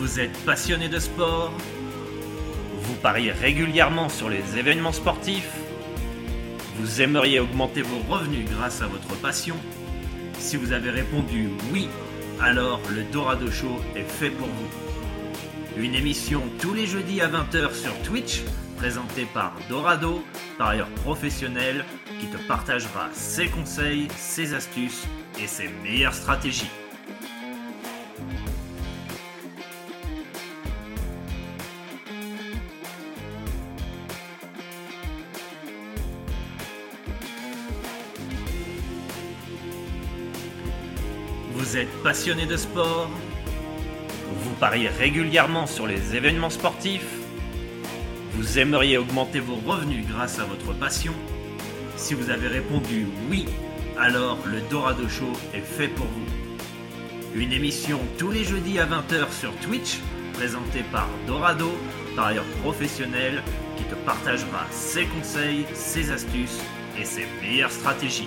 Vous êtes passionné de sport Vous pariez régulièrement sur les événements sportifs Vous aimeriez augmenter vos revenus grâce à votre passion Si vous avez répondu oui, alors le Dorado Show est fait pour vous. Une émission tous les jeudis à 20h sur Twitch, présentée par Dorado, parieur professionnel, qui te partagera ses conseils, ses astuces et ses meilleures stratégies. Vous êtes passionné de sport Vous pariez régulièrement sur les événements sportifs Vous aimeriez augmenter vos revenus grâce à votre passion Si vous avez répondu oui, alors le Dorado Show est fait pour vous. Une émission tous les jeudis à 20h sur Twitch, présentée par Dorado, parieur professionnel, qui te partagera ses conseils, ses astuces et ses meilleures stratégies.